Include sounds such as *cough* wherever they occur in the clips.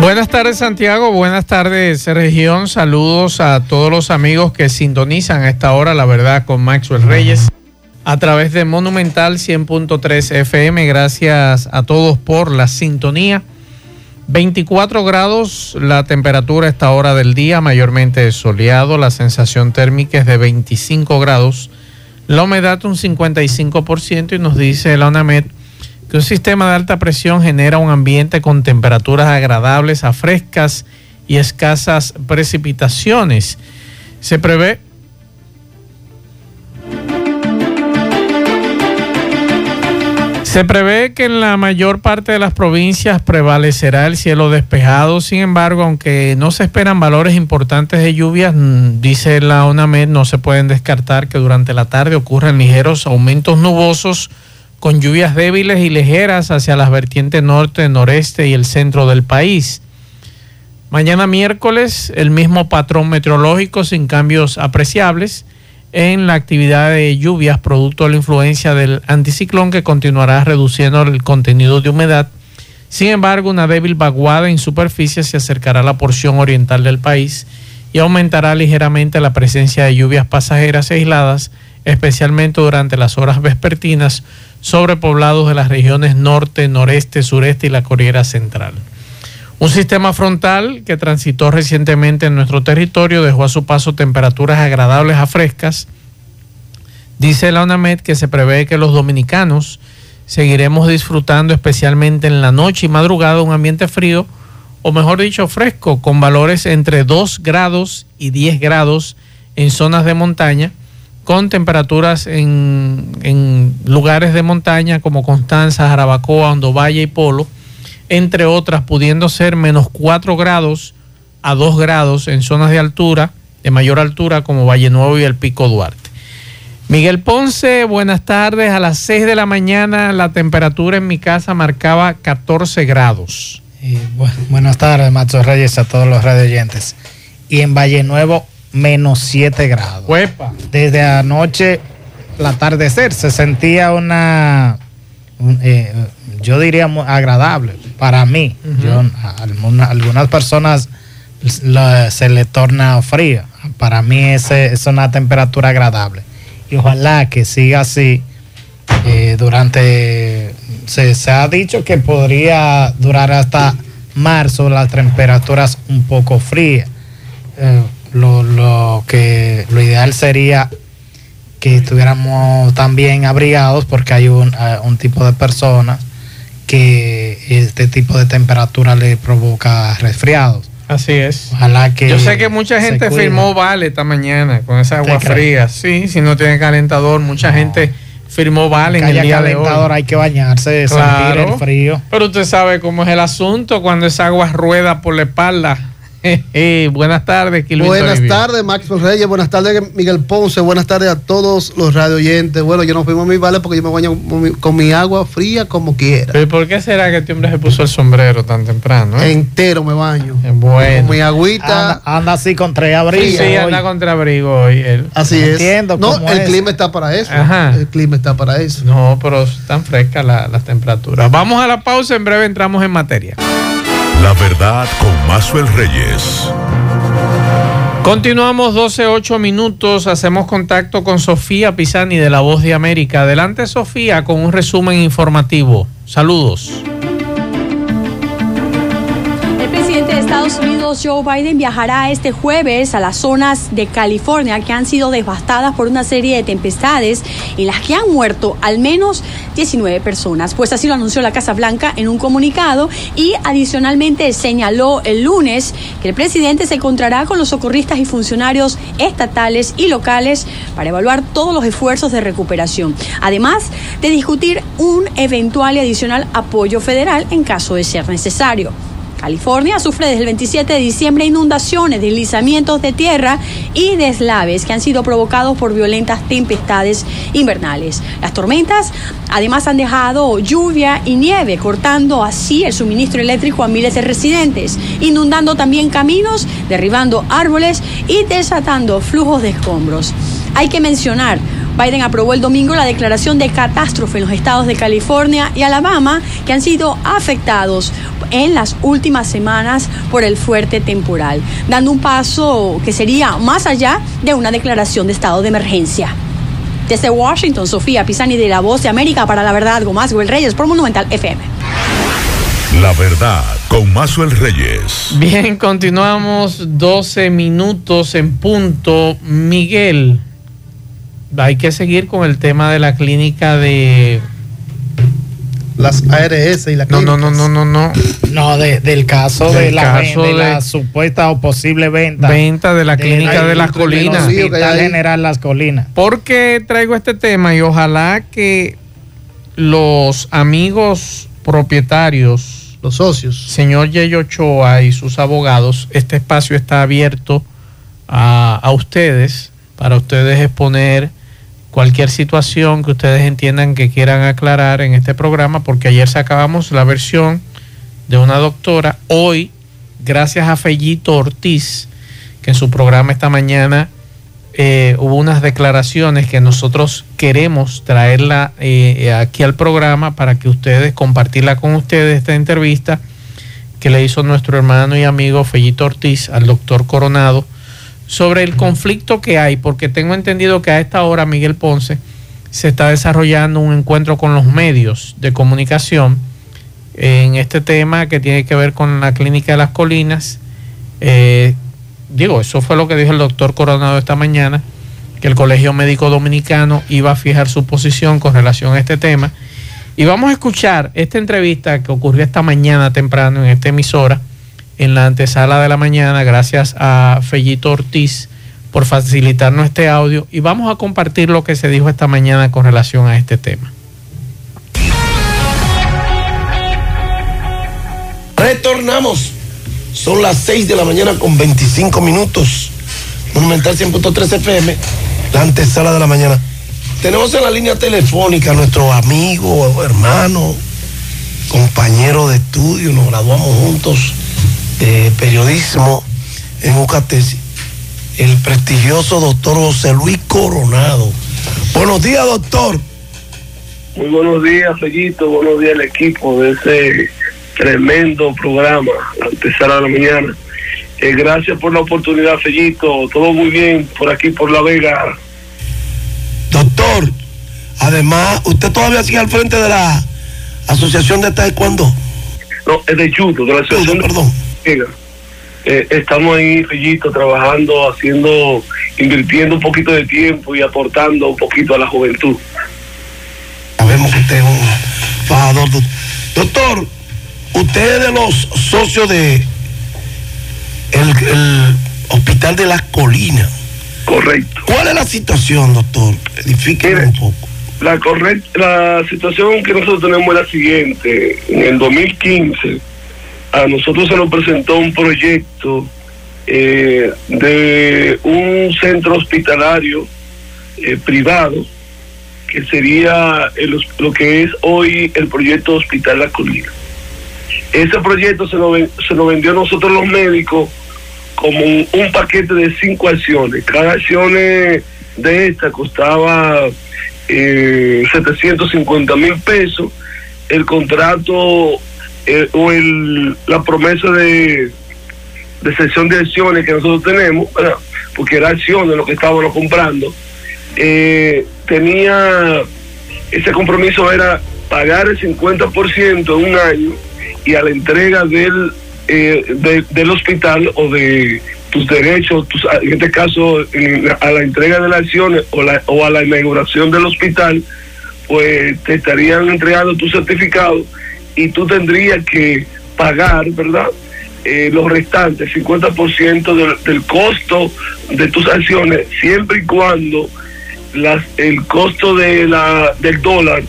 Buenas tardes Santiago, buenas tardes región, saludos a todos los amigos que sintonizan a esta hora, la verdad, con Maxwell Reyes a través de Monumental 100.3 FM. Gracias a todos por la sintonía. 24 grados la temperatura a esta hora del día, mayormente soleado. La sensación térmica es de 25 grados. La humedad un 55% y nos dice la UNAMED que un sistema de alta presión genera un ambiente con temperaturas agradables a frescas y escasas precipitaciones. Se prevé Se prevé que en la mayor parte de las provincias prevalecerá el cielo despejado, sin embargo, aunque no se esperan valores importantes de lluvias, mm, dice la ONAMED, no se pueden descartar que durante la tarde ocurran ligeros aumentos nubosos con lluvias débiles y ligeras hacia las vertientes norte, noreste y el centro del país. Mañana miércoles, el mismo patrón meteorológico sin cambios apreciables en la actividad de lluvias producto de la influencia del anticiclón que continuará reduciendo el contenido de humedad. Sin embargo, una débil vaguada en superficie se acercará a la porción oriental del país y aumentará ligeramente la presencia de lluvias pasajeras aisladas, especialmente durante las horas vespertinas sobre poblados de las regiones norte, noreste, sureste y la Corriera Central. Un sistema frontal que transitó recientemente en nuestro territorio dejó a su paso temperaturas agradables a frescas. Dice la UNAMED que se prevé que los dominicanos seguiremos disfrutando especialmente en la noche y madrugada un ambiente frío, o mejor dicho, fresco, con valores entre 2 grados y 10 grados en zonas de montaña, con temperaturas en, lugares de montaña como Constanza, Jarabacoa, Valle y Polo entre otras, pudiendo ser menos 4 grados a 2 grados en zonas de altura, de mayor altura como Valle Nuevo y el Pico Duarte. Miguel Ponce, buenas tardes. A las 6 de la mañana la temperatura en mi casa marcaba 14 grados. buenas tardes, Macho Reyes, a todos los radioyentes. Y en Valle Nuevo, menos 7 grados. Desde anoche, el atardecer, se sentía una... Eh, yo diría agradable para mí. yo, algunas personas se le torna fría. Para mí ese, es una temperatura agradable. Y ojalá que siga así eh, durante... Se, ha dicho que podría durar hasta marzo las temperaturas un poco frías. Eh, lo, que lo ideal sería que estuviéramos también abrigados porque hay un, un tipo de personas que este tipo de temperatura le provoca resfriados. Así es. Ojalá que. Yo sé que mucha gente firmó Vale esta mañana con esa agua fría. Sí, si no tiene calentador, mucha gente firmó Vale en el día calentador, hay que bañarse, sentir el frío. Pero usted sabe cómo es el asunto cuando esa agua rueda por la espalda *laughs* buenas tardes, Buenas tardes, Maxwell Reyes. Buenas tardes, Miguel Ponce. Buenas tardes a todos los radio oyentes. Bueno, yo no fuimos a mi vale porque yo me baño con mi, agua fría como quiera. ¿Pero por qué será que este hombre se puso el sombrero tan temprano? Eh? Entero me baño. Bueno. Con mi agüita. Anda, así con tres abrigos. Sí, anda con tres abrigos hoy. Así es. Entiendo no, el clima está para eso. El clima está para eso. No, pero están frescas las temperaturas. Vamos a la pausa. En breve entramos en materia. La verdad con Mazuel Reyes. Continuamos 12, minutos. Hacemos contacto con Sofía Pisani de La Voz de América. Adelante, Sofía, con un resumen informativo. Saludos. Estados Unidos, Joe Biden viajará este jueves a las zonas de California que han sido devastadas por una serie de tempestades en las que han muerto al menos 19 personas. Pues así lo anunció la Casa Blanca en un comunicado y adicionalmente señaló el lunes que el presidente se encontrará con los socorristas y funcionarios estatales y locales para evaluar todos los esfuerzos de recuperación, además de discutir un eventual y adicional apoyo federal en caso de ser necesario. California sufre desde el 27 de diciembre inundaciones, deslizamientos de tierra y deslaves que han sido provocados por violentas tempestades invernales. Las tormentas además han dejado lluvia y nieve, cortando así el suministro eléctrico a miles de residentes, inundando también caminos, derribando árboles y desatando flujos de escombros. Hay que mencionar Biden aprobó el domingo la declaración de catástrofe en los estados de California y Alabama que han sido afectados en las últimas semanas por el fuerte temporal, dando un paso que sería más allá de una declaración de estado de emergencia. Desde Washington, Sofía Pisani de La Voz de América para la Verdad, Gomás el Reyes por Monumental FM. La verdad con Mazuel Reyes. Bien, continuamos 12 minutos en punto. Miguel, hay que seguir con el tema de la clínica de las ARS y la no no no no no no. No del caso, de, la, de, la, supuesta o posible venta venta de la clínica de, las colinas. Hospital General Las Colinas. ¿por qué traigo este tema y ojalá que los amigos propietarios los socios. señor Yeyo Ochoa y sus abogados este espacio está abierto a, a ustedes para ustedes exponer cualquier situación que ustedes entiendan que quieran aclarar en este programa, porque ayer sacábamos la versión de una doctora, hoy, gracias a Fellito Ortiz, que en su programa esta mañana eh, hubo unas declaraciones que nosotros queremos traerla eh, aquí al programa para que ustedes, compartirla con ustedes esta entrevista que le hizo nuestro hermano y amigo Fellito Ortiz al doctor Coronado sobre el conflicto que hay, porque tengo entendido que a esta hora Miguel Ponce se está desarrollando un encuentro con los medios de comunicación en este tema que tiene que ver con la clínica de las colinas. Eh, digo, eso fue lo que dijo el doctor Coronado esta mañana, que el Colegio Médico Dominicano iba a fijar su posición con relación a este tema. Y vamos a escuchar esta entrevista que ocurrió esta mañana temprano en esta emisora en la antesala de la mañana, gracias a Fellito Ortiz por facilitarnos este audio y vamos a compartir lo que se dijo esta mañana con relación a este tema. Retornamos. Son las 6 de la mañana con 25 minutos. Monumental 100.3 FM, la antesala de la mañana. Tenemos en la línea telefónica a nuestro amigo, hermano, compañero de estudio, nos graduamos juntos de periodismo en Ucatesi, el prestigioso doctor José Luis Coronado. Buenos días, doctor. Muy buenos días, Fellito. Buenos días al equipo de ese tremendo programa, antesala de la mañana. Eh, gracias por la oportunidad, Fellito. Todo muy bien por aquí, por La Vega. Doctor, además, ¿usted todavía sigue al frente de la Asociación de Taekwondo? No, es de Judo, de la Asociación. perdón. Eh, estamos ahí, Fellito, trabajando, haciendo, invirtiendo un poquito de tiempo y aportando un poquito a la juventud. Sabemos que usted es un fajador. Doctor, usted es de los socios de el, Hospital de las Colinas. Correcto. ¿Cuál es la situación, doctor? Edifíqueme un poco. La, la situación que nosotros tenemos es la siguiente. En el 2015 a nosotros se nos presentó un proyecto eh, de un centro hospitalario eh, privado que sería lo que es hoy el proyecto Hospital La Colina. Ese proyecto se lo, se lo vendió a nosotros los médicos como un, paquete de cinco acciones. Cada acción de esta costaba eh, 750 mil pesos. El contrato eh, o el, la promesa de, de sesión de acciones que nosotros tenemos, porque era acciones lo que estábamos comprando, eh, tenía ese compromiso era pagar el 50% en un año y a la entrega del, eh, del hospital o de tus derechos, en este caso a la entrega de las acciones o, la, o a la inauguración del hospital, pues te estarían entregando tu certificado y tú tendrías que pagar, ¿verdad? Eh, los restantes, 50% del, del costo de tus acciones, siempre y cuando las, el costo de la, del dólar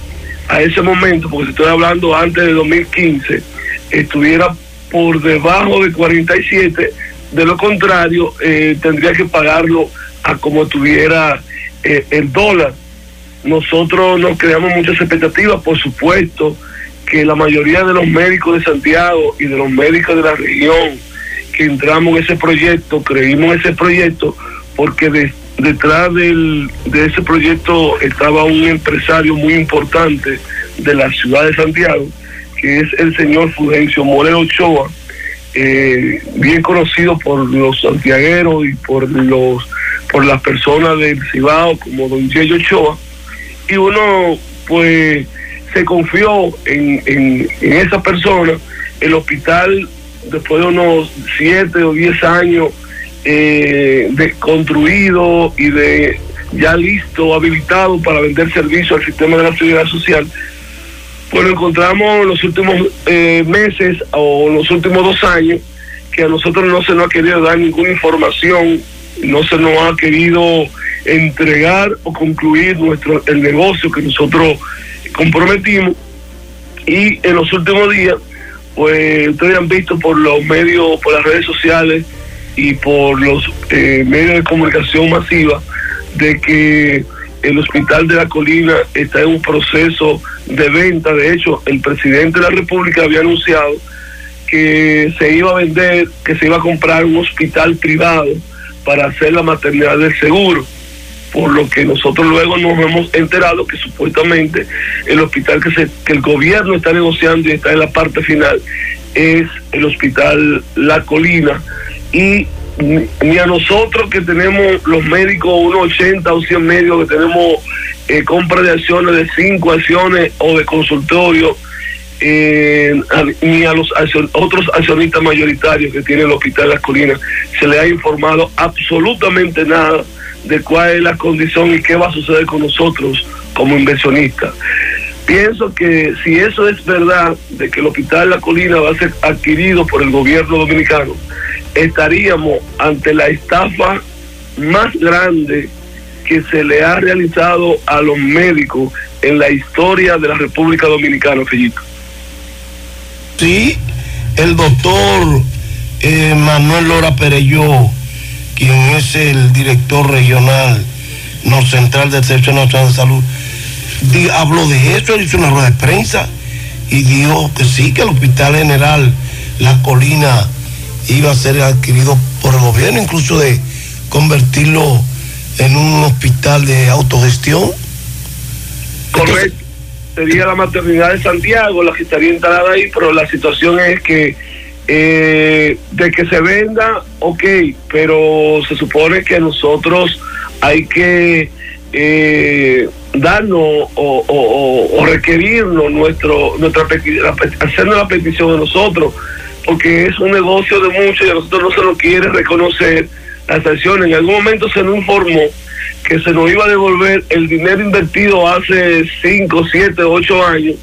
a ese momento, porque estoy hablando antes de 2015, estuviera por debajo de 47, de lo contrario eh, tendría que pagarlo a como tuviera eh, el dólar. Nosotros nos creamos muchas expectativas, por supuesto, que la mayoría de los médicos de Santiago y de los médicos de la región que entramos en ese proyecto, creímos en ese proyecto, porque detrás del, de ese proyecto estaba un empresario muy importante de la ciudad de Santiago, que es el señor Fulgencio Moreno Ochoa, eh, bien conocido por los santiagueros y por los por las personas del Cibao como don Yeyo Ochoa, y uno pues se confió en, en, esa persona, el hospital después de unos siete o diez años eh, de construido y de ya listo, habilitado para vender servicio al sistema de la seguridad social, pues lo encontramos en los últimos eh, meses o los últimos dos años que a nosotros no se nos ha querido dar ninguna información, no se nos ha querido entregar o concluir nuestro el negocio que nosotros comprometimos. Y en los últimos días pues ustedes han visto por los medios por las redes sociales y por los eh, medios de comunicación masiva de que el hospital de la colina está en un proceso de venta. De hecho el presidente de la república había anunciado que se iba a vender que se iba a comprar un hospital privado para hacer la maternidad del seguro por lo que nosotros luego nos hemos enterado que supuestamente el hospital que, se, que el gobierno está negociando y está en la parte final es el hospital La Colina. Y ni a nosotros que tenemos los médicos, unos 80 o 100 médicos que tenemos eh, compra de acciones de 5 acciones o de consultorio, eh, ni a los otros accionistas mayoritarios que tiene el Hospital Las Colinas se le ha informado absolutamente nada de cuál es la condición y qué va a suceder con nosotros como inversionistas. Pienso que si eso es verdad, de que el Hospital La Colina va a ser adquirido por el gobierno dominicano, estaríamos ante la estafa más grande que se le ha realizado a los médicos en la historia de la República Dominicana, Fellito. Sí, el doctor eh, Manuel Lora Pereyó quien es el director regional no central del Servicio Nacional de Salud, habló de eso, hizo una rueda de prensa y dijo que sí, que el Hospital General La Colina iba a ser adquirido por el gobierno, incluso de convertirlo en un hospital de autogestión. Correcto. Sería la maternidad de Santiago la que estaría instalada ahí, pero la situación es que eh, de que se venda, ok, pero se supone que nosotros hay que eh, darnos o, requerirnos nuestro, nuestra hacernos la petición de nosotros, porque es un negocio de muchos y a nosotros no se nos quiere reconocer la sanción. En algún momento se nos informó que se nos iba a devolver el dinero invertido hace 5, 7, 8 años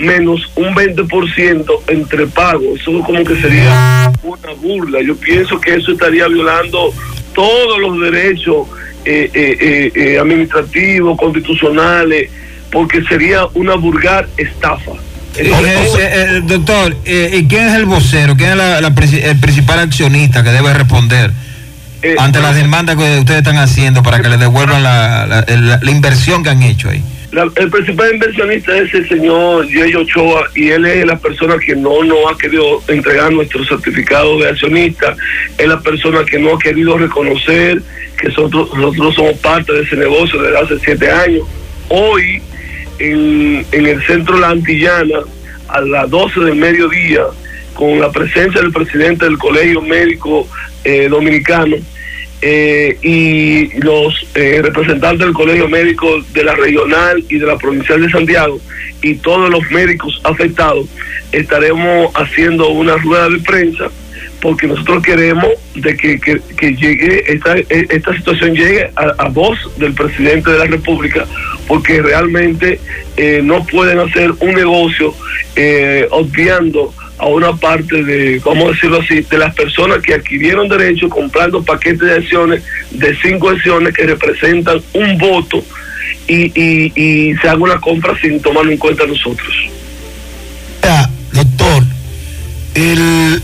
menos un 20% entre pagos. Eso como que sería una burla. Yo pienso que eso estaría violando todos los derechos eh, eh, eh, administrativos, constitucionales, porque sería una vulgar estafa. doctor, ¿y quién es el vocero? ¿Quién es el principal accionista que debe responder ante las demandas que ustedes están haciendo para que le devuelvan la, la inversión que han hecho ahí? el principal inversionista es el señor Jay Ochoa y él es la persona que no nos ha querido entregar nuestro certificado de accionista, es la persona que no ha querido reconocer que nosotros, nosotros somos parte de ese negocio desde hace siete años. Hoy, en, el centro La Antillana, a las 12 del mediodía, con la presencia del presidente del Colegio Médico eh, Dominicano, eh, y los eh, representantes del Colegio Médico de la regional y de la provincial de Santiago y todos los médicos afectados estaremos haciendo una rueda de prensa porque nosotros queremos de que, llegue esta, esta situación llegue a, voz del presidente de la República porque realmente eh, no pueden hacer un negocio obviando a una parte de, vamos a decirlo así, de las personas que adquirieron derecho comprando paquetes de acciones de cinco acciones que representan un voto y, y, se haga una compra sin tomarlo en cuenta nosotros. doctor, el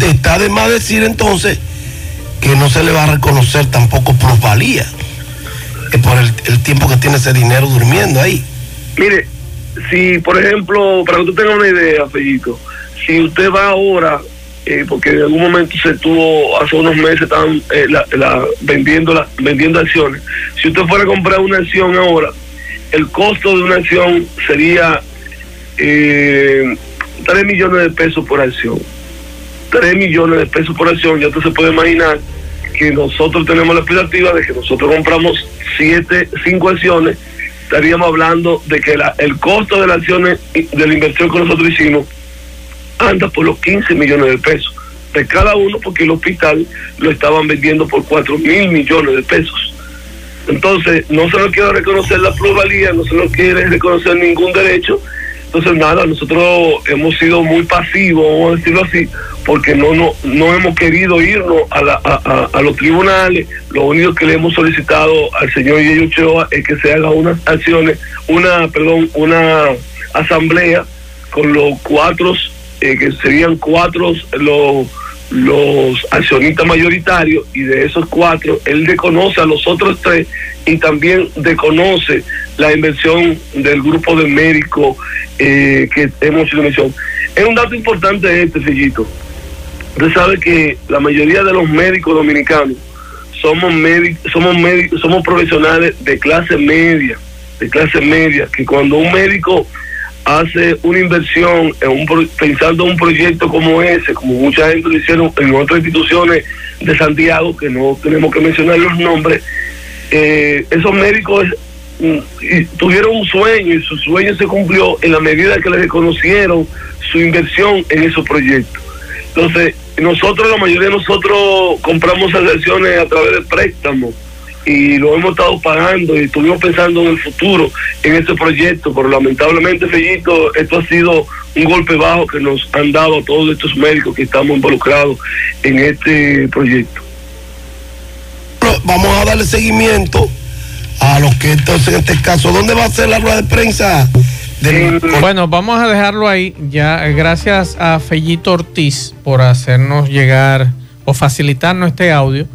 está de más decir entonces que no se le va a reconocer tampoco plusvalía por el, el tiempo que tiene ese dinero durmiendo ahí. Mire, si por ejemplo, para que usted tenga una idea, Fellito, si usted va ahora, eh, porque en algún momento se tuvo, hace unos meses estaban eh, la, vendiendo, la, vendiendo acciones, si usted fuera a comprar una acción ahora, el costo de una acción sería eh, 3 millones de pesos por acción. 3 millones de pesos por acción, ya usted se puede imaginar que nosotros tenemos la expectativa de que nosotros compramos siete, cinco acciones, estaríamos hablando de que la, el costo de las acciones de la inversión que nosotros hicimos anda por los 15 millones de pesos de cada uno porque el hospital lo estaban vendiendo por 4 mil millones de pesos. Entonces, no se nos quiere reconocer la pluralidad, no se nos quiere reconocer ningún derecho. Entonces, nada, nosotros hemos sido muy pasivos, vamos a decirlo así, porque no no, no hemos querido irnos a, a, los tribunales. Lo único que le hemos solicitado al señor Yeyo Ochoa es que se haga unas acciones, una, perdón, una asamblea con los cuatro, eh, que serían cuatro los los accionistas mayoritarios y de esos cuatro, él reconoce a los otros tres y también reconoce la inversión del grupo de médicos eh, que hemos hecho mención. Es un dato importante este, Fillito. Usted sabe que la mayoría de los médicos dominicanos somos médicos, somos médicos, somos profesionales de clase media, de clase media, que cuando un médico hace una inversión en un, pensando en un proyecto como ese, como mucha gente lo hicieron en otras instituciones de Santiago, que no tenemos que mencionar los nombres, eh, esos médicos mm, tuvieron un sueño y su sueño se cumplió en la medida que le reconocieron su inversión en esos proyectos. Entonces, nosotros, la mayoría de nosotros compramos acciones a través de préstamos y lo hemos estado pagando y estuvimos pensando en el futuro en este proyecto, pero lamentablemente, Fellito, esto ha sido un golpe bajo que nos han dado a todos estos médicos que estamos involucrados en este proyecto. Vamos a darle seguimiento a los que entonces en este caso, ¿dónde va a ser la rueda de prensa? Bueno, vamos a dejarlo ahí. Ya, gracias a Fellito Ortiz por hacernos llegar o facilitarnos este audio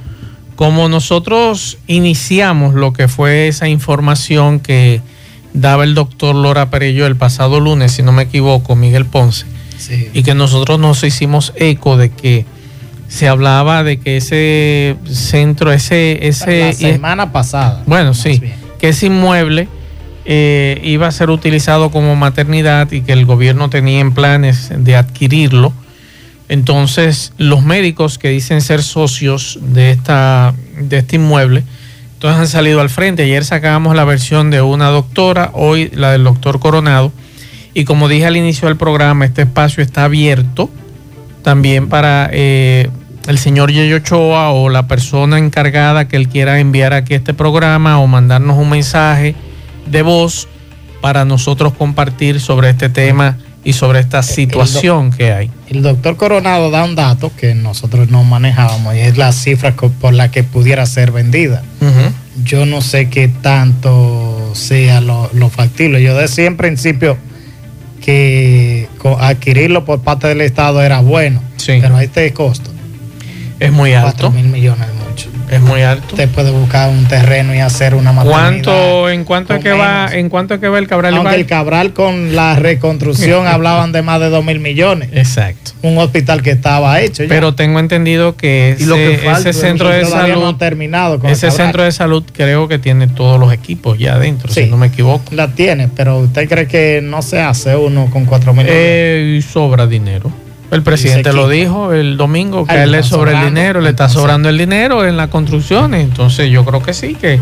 como nosotros iniciamos lo que fue esa información que daba el doctor Lora Perello el pasado lunes, si no me equivoco, Miguel Ponce, y que nosotros nos hicimos eco de que se hablaba de que ese centro, ese... ese La semana pasada. Bueno, sí, que ese inmueble eh, iba a ser utilizado como maternidad y que el gobierno tenía en planes de adquirirlo entonces, los médicos que dicen ser socios de, esta, de este inmueble, entonces han salido al frente. Ayer sacábamos la versión de una doctora, hoy la del doctor Coronado. Y como dije al inicio del programa, este espacio está abierto también para eh, el señor Yeyo Ochoa o la persona encargada que él quiera enviar aquí este programa o mandarnos un mensaje de voz para nosotros compartir sobre este tema y sobre esta situación que hay. El doctor Coronado da un dato que nosotros no manejábamos y es la cifra por la que pudiera ser vendida. Yo no sé qué tanto sea lo, factible. Yo decía en principio que adquirirlo por parte del Estado era bueno, pero este costo es muy alto. 4 mil millones es muy alto. Usted puede buscar un terreno y hacer una ¿Cuánto, ¿En cuánto es que va, en cuánto es que va el Cabral? Aunque el Cabral con la reconstrucción *laughs* hablaban de más de 2 mil millones. Exacto. Un hospital que estaba hecho. Pero tengo entendido que ese, centro de salud terminado ese centro de salud creo que tiene todos los equipos ya adentro, si no me equivoco. La tiene, pero usted cree que no se hace uno con 4 mil eh, sobra dinero. El presidente lo dijo el domingo, que él le sobra el dinero, le está sobrando el dinero en las construcciones. Entonces yo creo que sí, que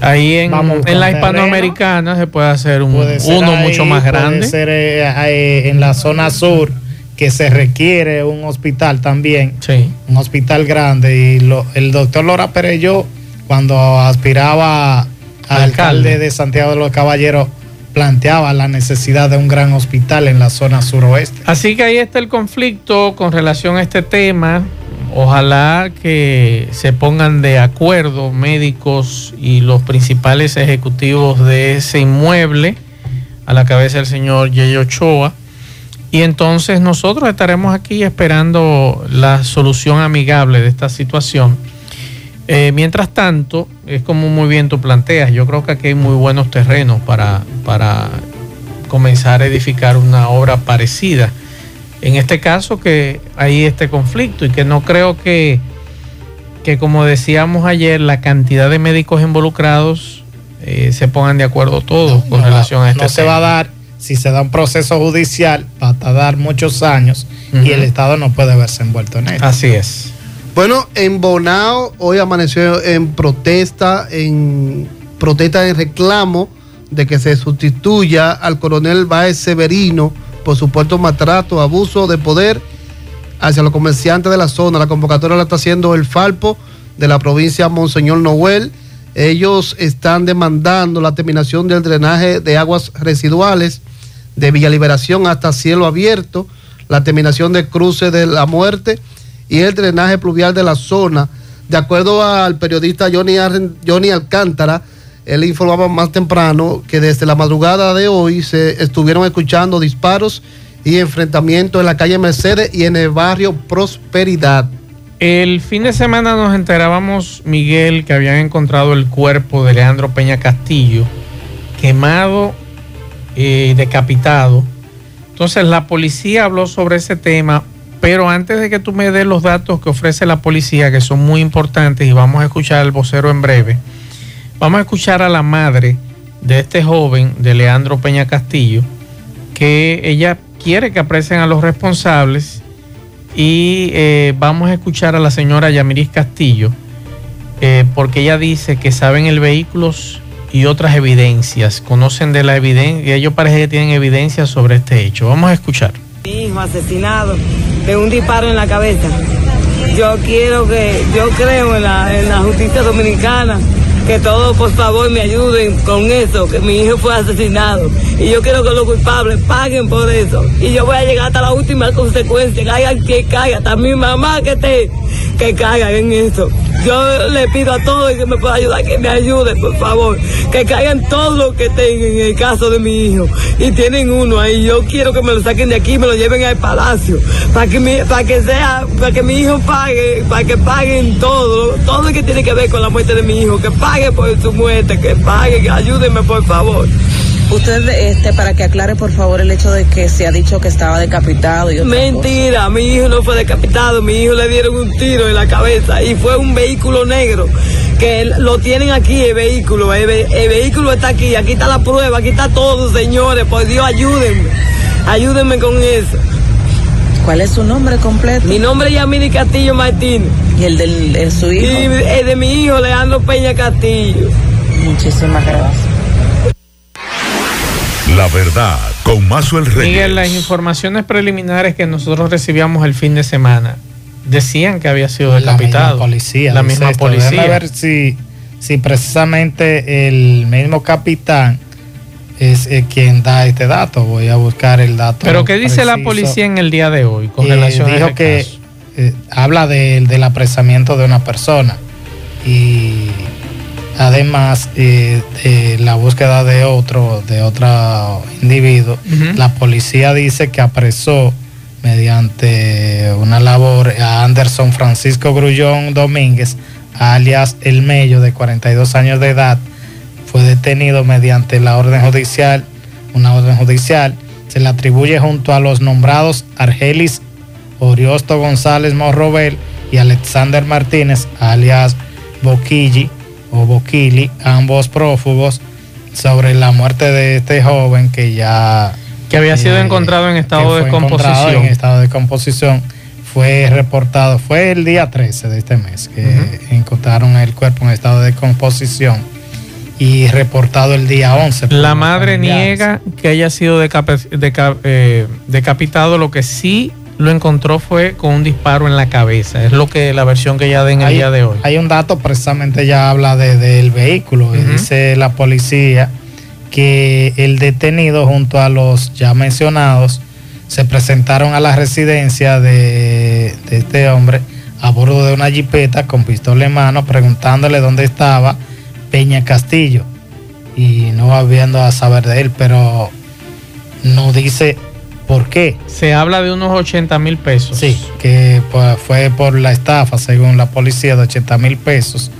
ahí en, en la hispanoamericana se puede hacer un, uno mucho más grande. Puede ser eh, en la zona sur que se requiere un hospital también, sí. un hospital grande. Y lo, el doctor Lora Perello, cuando aspiraba a alcalde de Santiago de los Caballeros, planteaba la necesidad de un gran hospital en la zona suroeste. Así que ahí está el conflicto con relación a este tema. Ojalá que se pongan de acuerdo médicos y los principales ejecutivos de ese inmueble, a la cabeza del señor Yeyo Ochoa, Y entonces nosotros estaremos aquí esperando la solución amigable de esta situación. Eh, mientras tanto, es como muy bien tú planteas, yo creo que aquí hay muy buenos terrenos para, para comenzar a edificar una obra parecida. En este caso que hay este conflicto y que no creo que, que como decíamos ayer, la cantidad de médicos involucrados eh, se pongan de acuerdo todos con relación a este No se va a dar, si se da un proceso judicial, va a tardar muchos años y el Estado no puede verse envuelto en él. Así es. Bueno, en Bonao hoy amaneció en protesta, en protesta en reclamo de que se sustituya al coronel Báez Severino por supuesto maltrato, abuso de poder hacia los comerciantes de la zona. La convocatoria la está haciendo el Falpo de la provincia Monseñor Noel. Ellos están demandando la terminación del drenaje de aguas residuales de Villa Liberación hasta cielo abierto, la terminación del cruce de la muerte y el drenaje pluvial de la zona. De acuerdo al periodista Johnny, Johnny Alcántara, él informaba más temprano que desde la madrugada de hoy se estuvieron escuchando disparos y enfrentamientos en la calle Mercedes y en el barrio Prosperidad. El fin de semana nos enterábamos, Miguel, que habían encontrado el cuerpo de Leandro Peña Castillo, quemado, y decapitado. Entonces la policía habló sobre ese tema pero antes de que tú me des los datos que ofrece la policía, que son muy importantes, y vamos a escuchar al vocero en breve, vamos a escuchar a la madre de este joven, de Leandro Peña Castillo, que ella quiere que aprecien a los responsables y eh, vamos a escuchar a la señora Yamiris Castillo, eh, porque ella dice que saben el vehículo y otras evidencias, conocen de la evidencia, ellos parece que tienen evidencias sobre este hecho. Vamos a escuchar. Hijo asesinado de un disparo en la cabeza. Yo quiero que, yo creo en la, en la justicia dominicana, que todos por favor me ayuden con eso, que mi hijo fue asesinado. Y yo quiero que los culpables paguen por eso. Y yo voy a llegar hasta la última consecuencia, caigan que caiga, hasta mi mamá que te, que caigan en eso. Yo le pido a todos que me puedan ayudar, que me ayuden, por favor. Que caigan todos los que tengan en el caso de mi hijo. Y tienen uno ahí. Yo quiero que me lo saquen de aquí y me lo lleven al palacio. Para que, mi, para que sea, para que mi hijo pague, para que paguen todo. Todo lo que tiene que ver con la muerte de mi hijo. Que pague por su muerte, que pague, que ayúdenme, por favor. Usted, este, para que aclare por favor el hecho de que se ha dicho que estaba decapitado y Mentira, mi hijo no fue decapitado, mi hijo le dieron un tiro en la cabeza y fue un vehículo negro que lo tienen aquí el vehículo, el, vehículo está aquí, aquí está la prueba, aquí está todo, señores, por Dios ayúdenme, ayúdenme con eso. ¿Cuál es su nombre completo? Mi nombre es Yamini Castillo Martín. ¿Y el de su hijo? Y el de mi hijo, Leandro Peña Castillo. Muchísimas gracias. La verdad, con Mazuel Reyes. Miguel, las informaciones preliminares que nosotros recibíamos el fin de semana decían que había sido decapitado. La misma policía. La misma policía. A ver si, si precisamente el mismo capitán es eh, quien da este dato. Voy a buscar el dato. Pero ¿qué dice la policía en el día de hoy con relación dijo a este que eh, habla del apresamiento de una persona. Y además eh, de la búsqueda de otro, de otro individuo, la policía dice que apresó mediante una labor a Anderson Francisco Grullón Domínguez, alias El Mello, de 42 años de edad, fue detenido mediante la orden judicial, una orden judicial, se le atribuye junto a los nombrados Argelis Oriosto González Morrobel y Alexander Martínez, alias Boquilli, o Boquili, ambos prófugos, sobre la muerte de este joven que ya... Que había sido eh, encontrado en estado de composición. En estado de composición. Fue reportado, fue el día 13 de este mes que encontraron el cuerpo en estado de composición y reportado el día 11. La madre niega que haya sido eh, decapitado, lo que sí lo encontró fue con un disparo en la cabeza. Es lo que la versión que ya den el día de hoy. Hay un dato, precisamente ya habla del vehículo. Dice la policía que el detenido junto a los ya mencionados se presentaron a la residencia de, este hombre a bordo de una jipeta con pistola en mano preguntándole dónde estaba Peña Castillo y no habiendo a saber de él, pero no dice ¿Por qué? Se habla de unos 80 mil pesos. Sí, que fue por la estafa, según la policía, de 80 mil pesos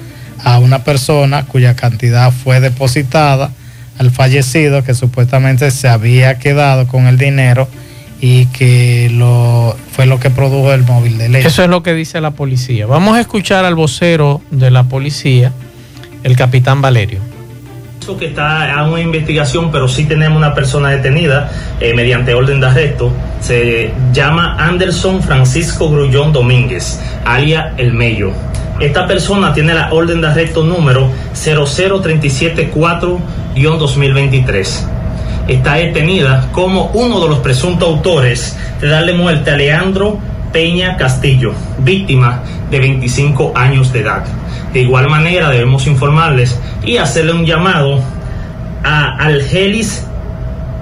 a una persona cuya cantidad fue depositada al fallecido que supuestamente se había quedado con el dinero y que lo, fue lo que produjo el móvil de ley. Eso es lo que dice la policía. Vamos a escuchar al vocero de la policía, el capitán Valerio que está a una investigación, pero sí tenemos una persona detenida eh, mediante orden de arresto. Se llama Anderson Francisco Grullón Domínguez, alia El Mello. Esta persona tiene la orden de arresto número 00374-2023. Está detenida como uno de los presuntos autores de darle muerte a Leandro Peña Castillo, víctima de 25 años de edad. De igual manera debemos informarles y hacerle un llamado a Algelis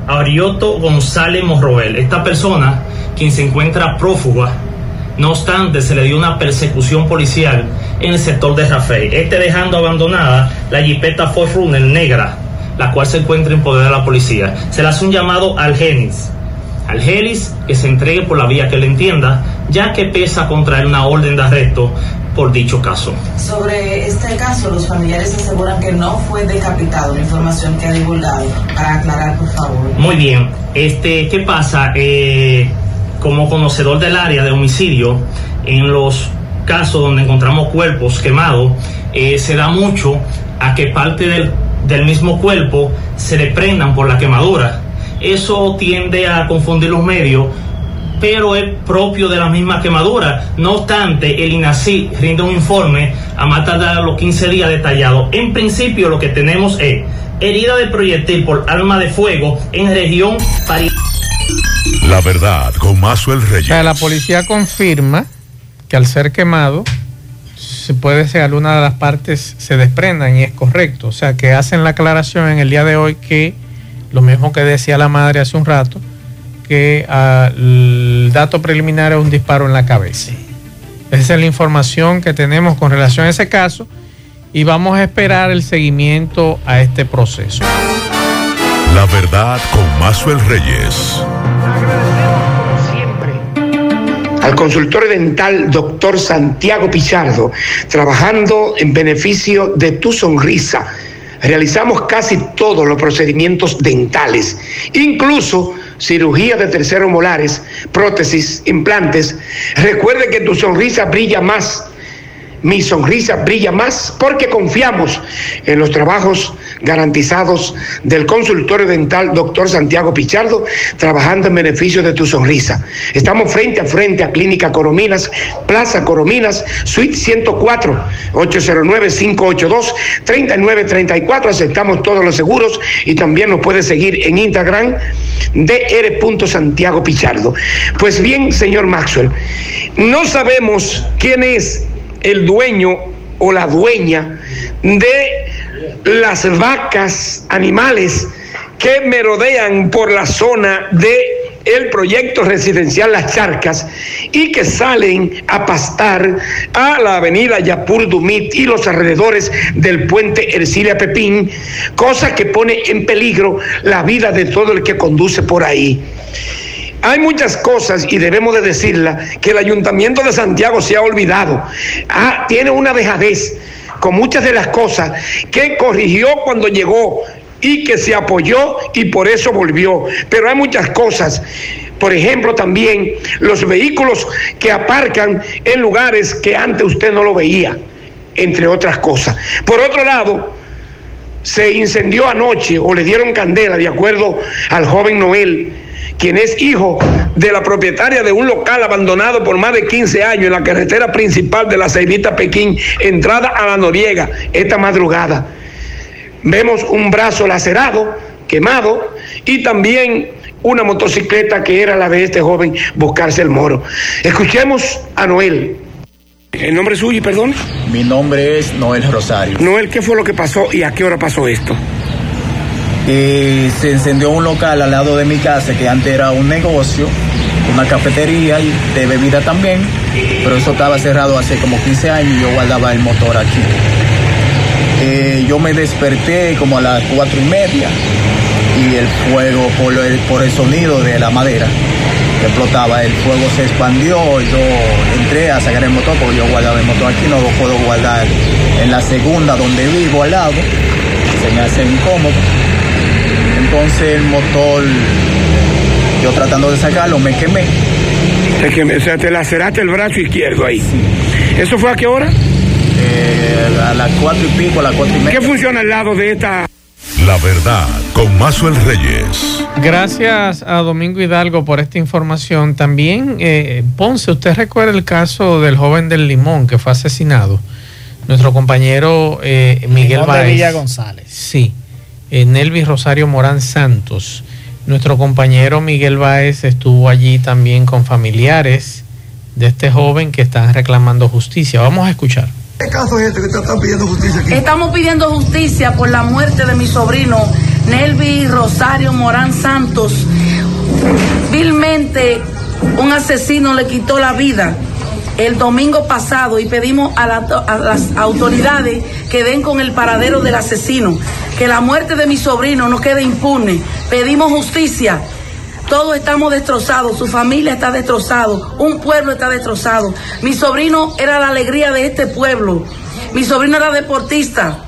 Arioto González Morroel. Esta persona, quien se encuentra prófuga, no obstante, se le dio una persecución policial en el sector de Rafael. Este dejando abandonada la jipeta Ford Runner negra, la cual se encuentra en poder de la policía. Se le hace un llamado al Genis. Al Genis que se entregue por la vía que le entienda, ya que pesa contraer una orden de arresto por dicho caso. Sobre este caso, los familiares aseguran que no fue decapitado, la información que ha divulgado. Para aclarar, por favor. Muy bien. Este, ¿Qué pasa? Eh, como conocedor del área de homicidio, en los casos donde encontramos cuerpos quemados, eh, se da mucho a que parte del, del mismo cuerpo se le prendan por la quemadura. Eso tiende a confundir los medios pero es propio de la misma quemadura. No obstante, el INACI rinde un informe a más tardar los 15 días detallado. En principio, lo que tenemos es herida de proyectil por arma de fuego en región París. La verdad, con Mazo el Reyes. la policía confirma que al ser quemado, se puede ser alguna de las partes se desprendan y es correcto. O sea, que hacen la aclaración en el día de hoy que lo mismo que decía la madre hace un rato, que ah, el dato preliminar es un disparo en la cabeza. Esa es la información que tenemos con relación a ese caso y vamos a esperar el seguimiento a este proceso. La verdad con Mazuel Reyes. Al consultor dental doctor Santiago Pichardo, trabajando en beneficio de tu sonrisa. Realizamos casi todos los procedimientos dentales, incluso cirugía de terceros molares, prótesis, implantes. Recuerde que tu sonrisa brilla más. Mi sonrisa brilla más porque confiamos en los trabajos garantizados del consultorio dental doctor Santiago Pichardo, trabajando en beneficio de tu sonrisa. Estamos frente a frente a Clínica Corominas, Plaza Corominas, Suite 104, 809-582-3934. Aceptamos todos los seguros y también nos puede seguir en Instagram dr. Santiago Pichardo. Pues bien, señor Maxwell, no sabemos quién es el dueño o la dueña de las vacas, animales que merodean por la zona de el proyecto residencial Las Charcas y que salen a pastar a la avenida Yapur Dumit y los alrededores del puente Ercilia Pepín, cosa que pone en peligro la vida de todo el que conduce por ahí. Hay muchas cosas, y debemos de decirla, que el Ayuntamiento de Santiago se ha olvidado. Ah, tiene una dejadez con muchas de las cosas que corrigió cuando llegó y que se apoyó y por eso volvió. Pero hay muchas cosas. Por ejemplo, también los vehículos que aparcan en lugares que antes usted no lo veía, entre otras cosas. Por otro lado, se incendió anoche o le dieron candela, de acuerdo al joven Noel, quien es hijo de la propietaria de un local abandonado por más de 15 años en la carretera principal de la Ceibita Pekín, entrada a la Noriega, esta madrugada. Vemos un brazo lacerado, quemado, y también una motocicleta que era la de este joven buscarse el moro. Escuchemos a Noel. ¿El nombre suyo, perdón? Mi nombre es Noel Rosario. Noel, ¿qué fue lo que pasó y a qué hora pasó esto? Se encendió un local al lado de mi casa que antes era un negocio, una cafetería y de bebida también, pero eso estaba cerrado hace como 15 años y yo guardaba el motor aquí. Eh, yo me desperté como a las cuatro y media y el fuego por el, por el sonido de la madera que explotaba, el fuego se expandió, yo entré a sacar el motor porque yo guardaba el motor aquí, no lo puedo guardar en la segunda donde vivo al lado, se me hace incómodo. Entonces el motor, yo tratando de sacarlo, me quemé. Te quemé, o sea, te laceraste el brazo izquierdo ahí. ¿Eso fue a qué hora? Eh, a las cuatro y pico, a las cuatro y media. ¿Qué funciona al lado de esta? La verdad, con Mazuel Reyes. Gracias a Domingo Hidalgo por esta información. También, eh, Ponce, ¿usted recuerda el caso del joven del Limón que fue asesinado? Nuestro compañero eh, Miguel Limón de Baez. Villa González. Sí, Nelvis Rosario Morán Santos. Nuestro compañero Miguel Baez estuvo allí también con familiares de este joven que están reclamando justicia. Vamos a escuchar. ¿Qué caso es este que te están pidiendo justicia aquí? Estamos pidiendo justicia por la muerte de mi sobrino Nelvi Rosario Morán Santos. Vilmente un asesino le quitó la vida el domingo pasado y pedimos a, la- a las autoridades que den con el paradero del asesino, que la muerte de mi sobrino no quede impune. Pedimos justicia. Todos estamos destrozados, su familia está destrozado, un pueblo está destrozado. Mi sobrino era la alegría de este pueblo. Mi sobrino era deportista.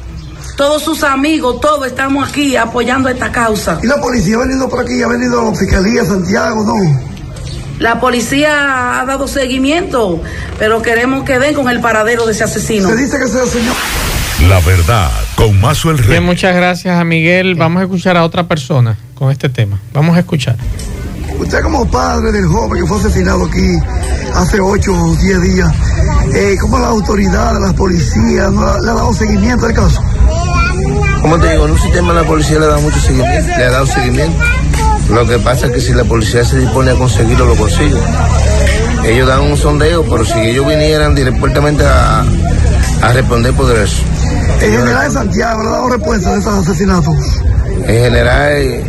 Todos sus amigos, todos estamos aquí apoyando esta causa. ¿Y la policía ha venido por aquí? ¿Ha venido a la Fiscalía Santiago? No. La policía ha dado seguimiento, pero queremos que den con el paradero de ese asesino. Se dice que ese señor... La verdad, con Mazuel Bien, Reyes. muchas gracias a Miguel. Vamos a escuchar a otra persona con este tema. Vamos a escuchar. Usted como padre del joven que fue asesinado aquí hace 8 o 10 días, eh, ¿cómo la autoridad, las policías, no le ha dado seguimiento al caso? Como te digo, en un sistema la policía le da mucho seguimiento, le ha dado seguimiento. Lo que pasa es que si la policía se dispone a conseguirlo, lo consigue. Ellos dan un sondeo, pero si ellos vinieran directamente a, a responder por eso. El general de Santiago le ha dado respuesta de estos asesinatos. En general,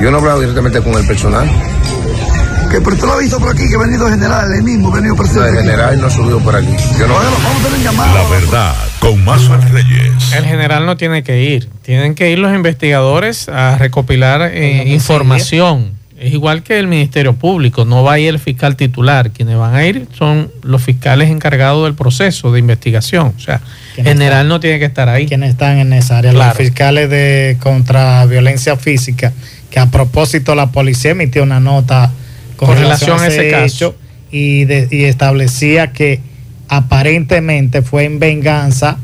yo no he hablado directamente con el personal. Que pero usted lo ha visto por aquí, que ha venido el general, él mismo ha venido No, presente. el general no ha subido por aquí. Yo no. Vamos a tener llamado. La verdad, con Mazuel Reyes. El general no tiene que ir. Tienen que ir los investigadores a recopilar eh, información. Es igual que el Ministerio Público. No va a ir el fiscal titular. Quienes van a ir son los fiscales encargados del proceso de investigación. O sea, el general no tiene que estar ahí. quienes están en esa área, Claro. los fiscales de contra violencia física, que a propósito la policía emitió una nota con, Con relación a ese caso. hecho y, de- y establecía que aparentemente fue en venganza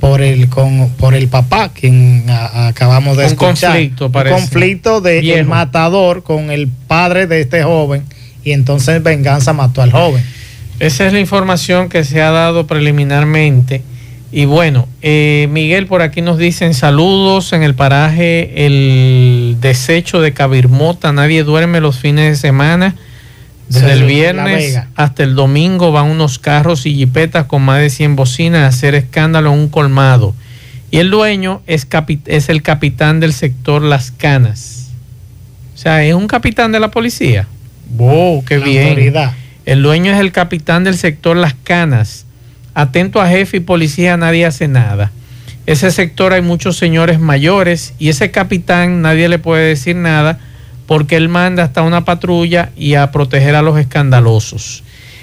por el con por el papá quien a- acabamos de Un escuchar conflicto, un parece. conflicto de el matador con el padre de este joven y entonces en venganza mató al joven Esa es la información que se ha dado preliminarmente. Y bueno, eh, Miguel por aquí nos dicen saludos en el paraje El Desecho de Cabirmota. Nadie duerme los fines de semana. Desde el Salud, viernes hasta el domingo van unos carros y jipetas con más de 100 bocinas a hacer escándalo en un colmado. Y el dueño es el capitán del sector Las Canas. O sea, es un capitán de la policía. ¡Wow! ¡Qué La bien! autoridad. El dueño es el capitán del sector Las Canas. Atento a jefe y policía, nadie hace nada. Ese sector hay muchos señores mayores y ese capitán nadie le puede decir nada porque él manda hasta una patrulla y a proteger a los escandalosos.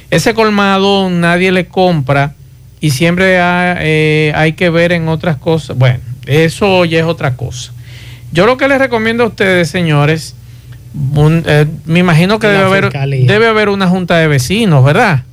Ese colmado nadie le compra y siempre ha- eh, hay que ver en otras cosas. Bueno, eso ya es otra cosa. Yo lo que les recomiendo a ustedes, señores, un- eh, me imagino que haber, debe haber una junta de vecinos, ¿verdad?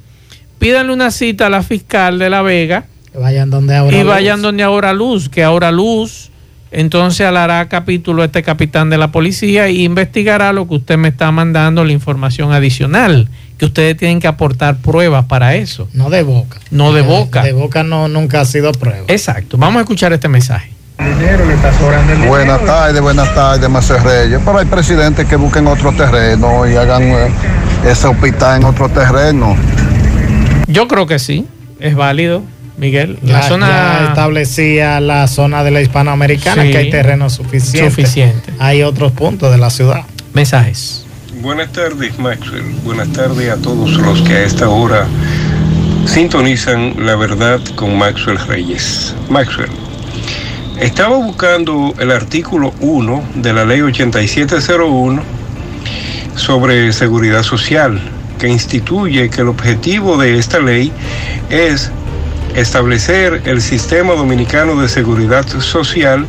Pídanle una cita a la fiscal de La Vega que vayan donde ahora y Luz. vayan donde ahora Luz, que ahora Luz, entonces hará capítulo a este capitán de la policía e investigará lo que usted me está mandando, la información adicional, que ustedes tienen que aportar pruebas para eso. no de boca No de boca. de boca no nunca ha sido prueba Exacto. Vamos a escuchar este mensaje. Buenas tardes, buenas tardes, Macer Reyes. Pero hay presidentes que busquen otro terreno y hagan eh, ese hospital en otro terreno. Yo creo que sí, es válido, Miguel. La zona ya establecía la zona de la hispanoamericana Sí. que hay terreno suficiente. Suficiente. Hay otros puntos de la ciudad. Mensajes. Buenas tardes, Maxwell. Buenas tardes a todos los que a esta hora sintonizan la verdad con Maxwell Reyes. Maxwell, Estaba buscando el artículo 1 de la ley 8701 sobre seguridad social, que instituye que el objetivo de esta ley es establecer el sistema dominicano de seguridad social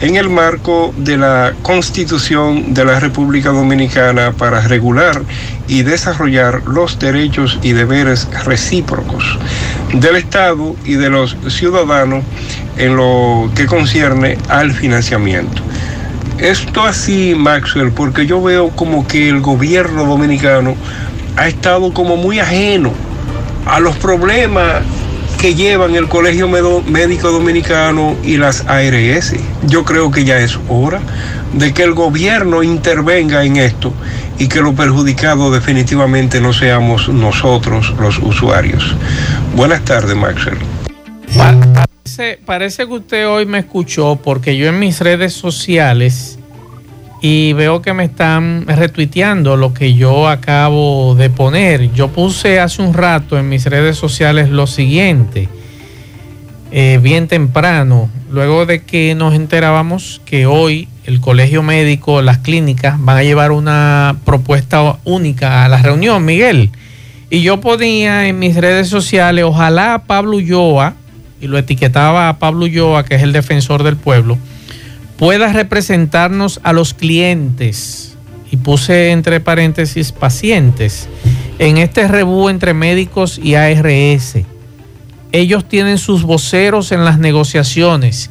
en el marco de la Constitución de la República Dominicana para regular y desarrollar los derechos y deberes recíprocos del Estado y de los ciudadanos en lo que concierne al financiamiento. Esto así, Maxwell, porque yo veo como que el gobierno dominicano ha estado como muy ajeno a los problemas que llevan el Colegio Médico Dominicano y las ARS. Yo creo que ya es hora de que el gobierno intervenga en esto y que lo perjudicado definitivamente no seamos nosotros los usuarios. Buenas tardes, Maxwell. Parece que usted hoy me escuchó porque yo en mis redes sociales y veo que me están retuiteando lo que yo acabo de poner. Yo puse hace un rato en mis redes sociales lo siguiente, eh, bien temprano, luego de que nos enterábamos que hoy el colegio médico, las clínicas van a llevar una propuesta única a la reunión, Miguel. Y yo ponía en mis redes sociales, ojalá Pablo Ulloa, y lo etiquetaba a Pablo Ulloa, que es el defensor del pueblo, pueda representarnos a los clientes, y puse entre paréntesis pacientes, en este rebú entre médicos y ARS. Ellos tienen sus voceros en las negociaciones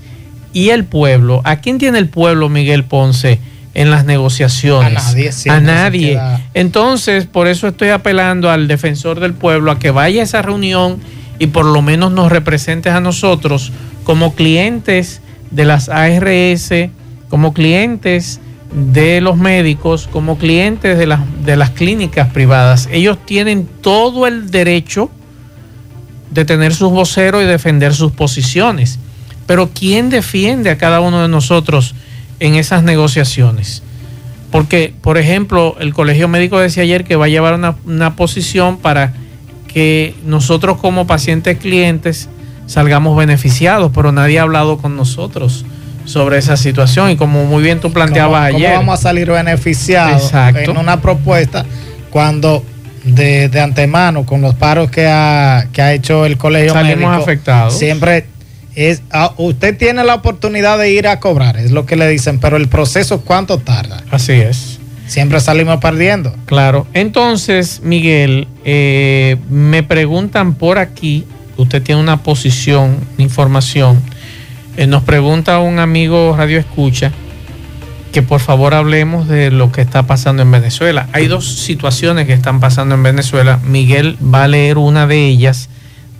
y el pueblo. ¿A quién tiene el pueblo, Miguel Ponce, en las negociaciones? A nadie. A nadie. Entonces, por eso estoy apelando al defensor del pueblo a que vaya a esa reunión y por lo menos nos representes a nosotros como clientes de las ARS, como clientes de los médicos, como clientes de las, de las clínicas privadas. Ellos tienen todo el derecho de tener sus voceros y defender sus posiciones. Pero ¿quién defiende a cada uno de nosotros en esas negociaciones? Porque, por ejemplo, el Colegio Médico decía ayer que va a llevar una, una posición para que nosotros como pacientes clientes salgamos beneficiados, pero nadie ha hablado con nosotros sobre esa situación y como muy bien tú planteabas ayer. ¿Cómo vamos a salir beneficiados en una propuesta cuando de, de, antemano con los paros que ha, que ha hecho el colegio Salimos afectados. siempre es ah, usted tiene la oportunidad de ir a cobrar, es lo que le dicen, pero el proceso cuánto tarda. Así es. Siempre salimos perdiendo. Claro. Entonces, Miguel, eh, me preguntan por aquí, usted tiene una posición, información. Eh, nos pregunta un amigo Radio Escucha que por favor hablemos de lo que está pasando en Venezuela. Hay dos situaciones que están pasando en Venezuela. Miguel va a leer una de ellas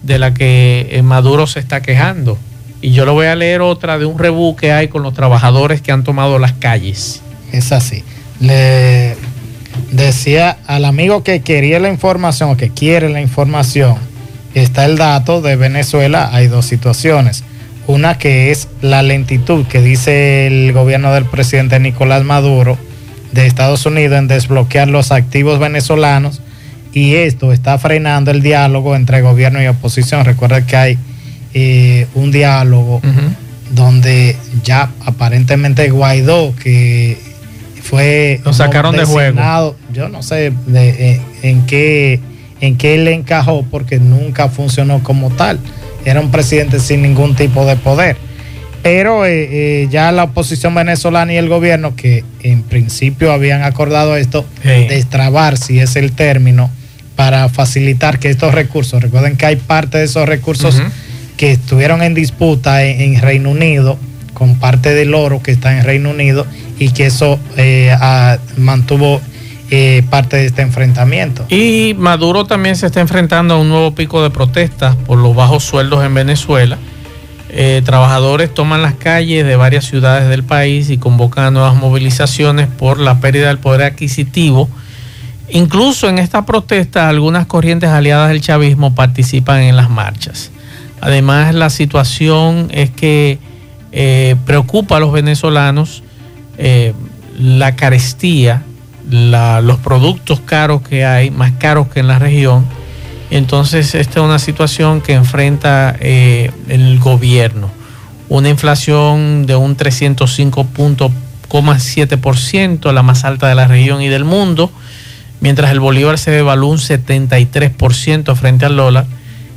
de la que eh, Maduro se está quejando. Y yo lo voy a leer otra de un rebú que hay con los trabajadores que han tomado las calles. Es así. Le decía al amigo que quería la información o que quiere la información, está el dato de Venezuela, hay dos situaciones. Una que es la lentitud que dice el gobierno del presidente Nicolás Maduro de Estados Unidos en desbloquear los activos venezolanos y esto está frenando el diálogo entre gobierno y oposición. Recuerda que hay eh, un diálogo donde ya aparentemente Guaidó, que fue... Lo sacaron de juego. Yo no sé eh, en, qué, en qué le encajó porque nunca funcionó como tal. Era un presidente sin ningún tipo de poder. Pero eh, ya la oposición venezolana y el gobierno, que en principio habían acordado esto, destrabar, si es el término, para facilitar que estos recursos, recuerden que hay parte de esos recursos que estuvieron en disputa en, Reino Unido, con parte del oro que está en Reino Unido, y que eso eh, mantuvo eh, parte de este enfrentamiento. Y Maduro también se está enfrentando a un nuevo pico de protestas por los bajos sueldos en Venezuela. Eh, trabajadores toman las calles de varias ciudades del país y convocan a nuevas movilizaciones por la pérdida del poder adquisitivo Incluso en esta protesta algunas corrientes aliadas del chavismo participan en las marchas. Además la situación es que eh, preocupa a los venezolanos la carestía, los productos caros que hay, más caros que en la región. Entonces esta es una situación que enfrenta eh, el gobierno. una inflación de un 305.7%, la más alta de la región y del mundo, mientras el bolívar se devaluó un 73% frente al dólar,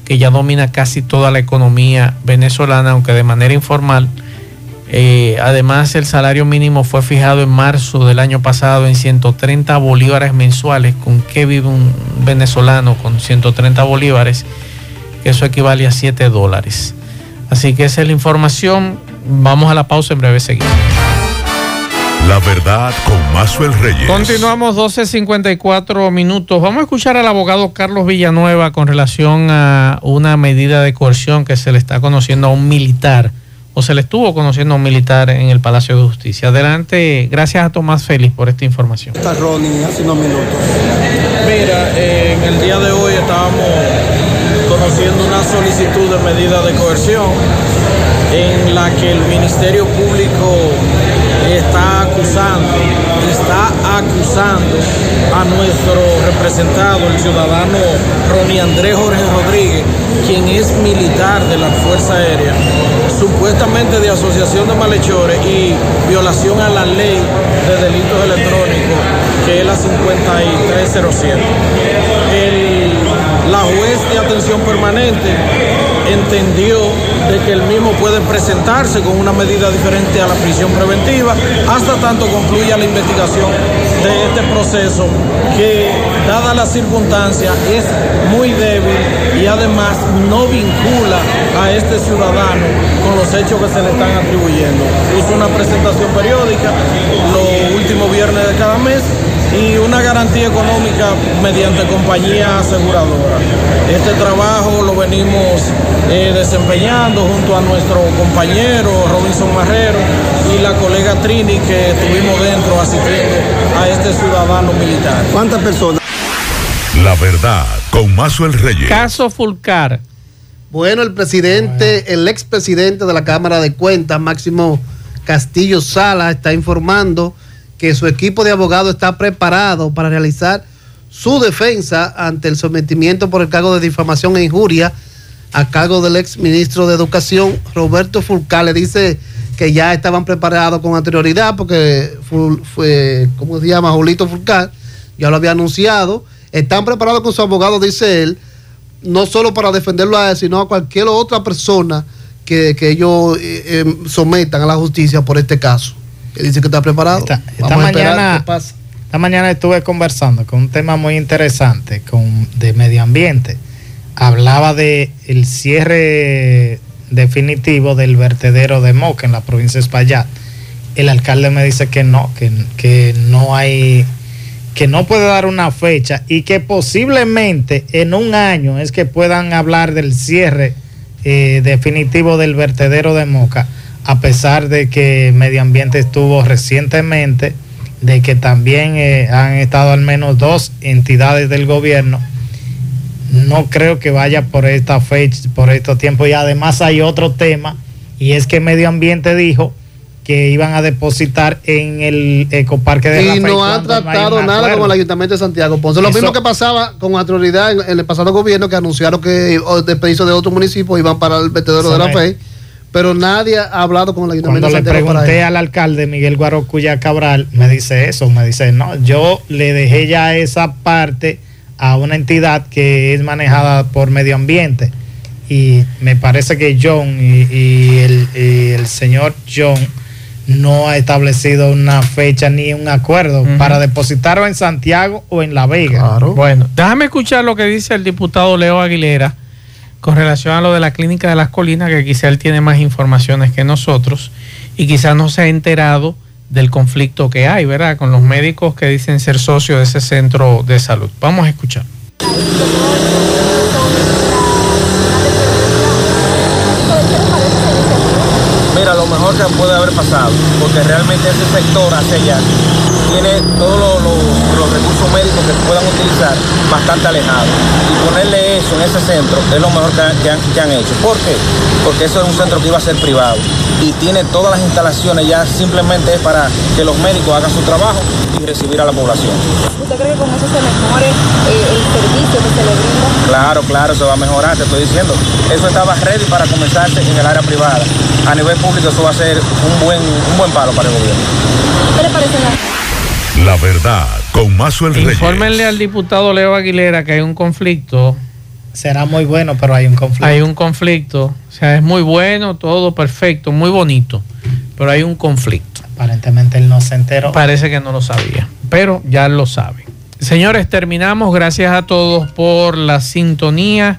que ya domina casi toda la economía venezolana, aunque de manera informal. Eh, además, el salario mínimo fue fijado en marzo del año pasado en 130 bolívares mensuales. ¿Con qué vive un venezolano con 130 bolívares? Eso equivale a 7 dólares. Así que esa es la información. Vamos a la pausa, en breve seguimos. La verdad con el Reyes. Continuamos 12.54 minutos. Vamos a escuchar al abogado Carlos Villanueva con relación a una medida de coerción que se le está conociendo a un militar o se le estuvo conociendo a un militar en el Palacio de Justicia. Adelante, gracias a Tomás Félix por esta información. Está Ronnie, hace unos minutos. Mira, en el día de hoy estábamos conociendo una solicitud de medida de coerción en la que el Ministerio Público está acusando, está acusando a nuestro representado, el ciudadano Ronnie Andrés Jorge Rodríguez, quien es militar de la Fuerza Aérea, supuestamente de asociación de malhechores y violación a la ley de delitos electrónicos, que es la 5307. La juez de atención permanente entendió de que el mismo puede presentarse con una medida diferente a la prisión preventiva hasta tanto concluya la investigación de este proceso que, dada las circunstancias, es muy débil y además no vincula a este ciudadano con los hechos que se le están atribuyendo. Puso una presentación periódica los últimos viernes de cada mes y una garantía económica mediante compañía aseguradora. Este trabajo lo venimos eh, desempeñando junto a nuestro compañero Robinson Marrero y la colega Trini que estuvimos dentro asistiendo a este ciudadano militar. ¿Cuántas personas? La verdad, con Mazo el Reyes. Caso Fulcar. Bueno, el presidente, el expresidente de la Cámara de Cuentas, Máximo Castillo Sala, está informando que su equipo de abogados está preparado para realizar su defensa ante el sometimiento por el cargo de difamación e injuria a cargo del ex ministro de Educación, Roberto Fulcal. Le dice que ya estaban preparados con anterioridad porque fue, ¿cómo se llama? Julito Fulcal, ya lo había anunciado. Están preparados con su abogado, dice él, no solo para defenderlo a él, sino a cualquier otra persona que, ellos eh, eh, sometan a la justicia por este caso que dice que está preparado. Esta, mañana, esta mañana estuve conversando con un tema muy interesante con, de medio ambiente. Hablaba de el cierre definitivo del vertedero de Moca en la provincia de Espaillat. El alcalde me dice que no, que, que no hay, que no puede dar una fecha y que posiblemente en un año es que puedan hablar del cierre eh, definitivo del vertedero de Moca a pesar de que Medio Ambiente estuvo recientemente, de que también eh, han estado al menos dos entidades del gobierno, no creo que vaya por esta fecha, por estos tiempos. Y además hay otro tema, y es que Medio Ambiente dijo que iban a depositar en el ecoparque de y no ha tratado nada con el Ayuntamiento de Santiago Ponce. Lo mismo que pasaba con autoridad en, el pasado gobierno que anunciaron que despedidos de otros municipios iban para el vertedero de la fe pero nadie ha hablado con el ayuntamiento Cuando le pregunté al alcalde Miguel Guarocuya Cabral, me dice eso, me dice, no, yo le dejé ya esa parte a una entidad que es manejada por medio ambiente. Y me parece que John y, el, señor John no ha establecido una fecha ni un acuerdo para depositarlo en Santiago o en La Vega. Bueno, déjame escuchar lo que dice el diputado Leo Aguilera con relación a lo de la clínica de las colinas, que quizá él tiene más informaciones que nosotros y quizás no se ha enterado del conflicto que hay, ¿verdad? Con los médicos que dicen ser socios de ese centro de salud. Vamos a escuchar. Mira, lo mejor mejor que puede haber pasado, porque realmente ese sector hacia allá tiene todos los, los- los recursos médicos que puedan utilizar bastante alejados. Y ponerle eso en ese centro es lo mejor que, han- que han, que han hecho. ¿Por qué? Porque eso es un centro que iba a ser privado y tiene todas las instalaciones ya simplemente es para que los médicos hagan su trabajo y recibir a la población. ¿Usted cree que con eso se mejore eh, el servicio que se le brinda? Claro, claro, se va a mejorar, te estoy diciendo. Eso estaba ready para comenzarse en el área privada. A nivel público eso va a ser un buen, un buen palo para el gobierno. ¿Qué le parece la... La verdad, con Mazuel Reyes. Infórmenle al diputado Leo Aguilera que hay un conflicto. Será muy bueno, pero hay un conflicto. Hay un conflicto. O sea, es muy bueno, todo perfecto, muy bonito. Pero hay un conflicto. Aparentemente él no se enteró. Parece que no lo sabía, pero ya lo sabe. Señores, terminamos. Gracias a todos por la sintonía.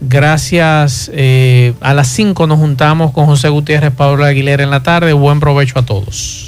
Gracias. eh, a las 5 nos juntamos con José Gutiérrez, Pablo Aguilera en la tarde. Buen provecho a todos.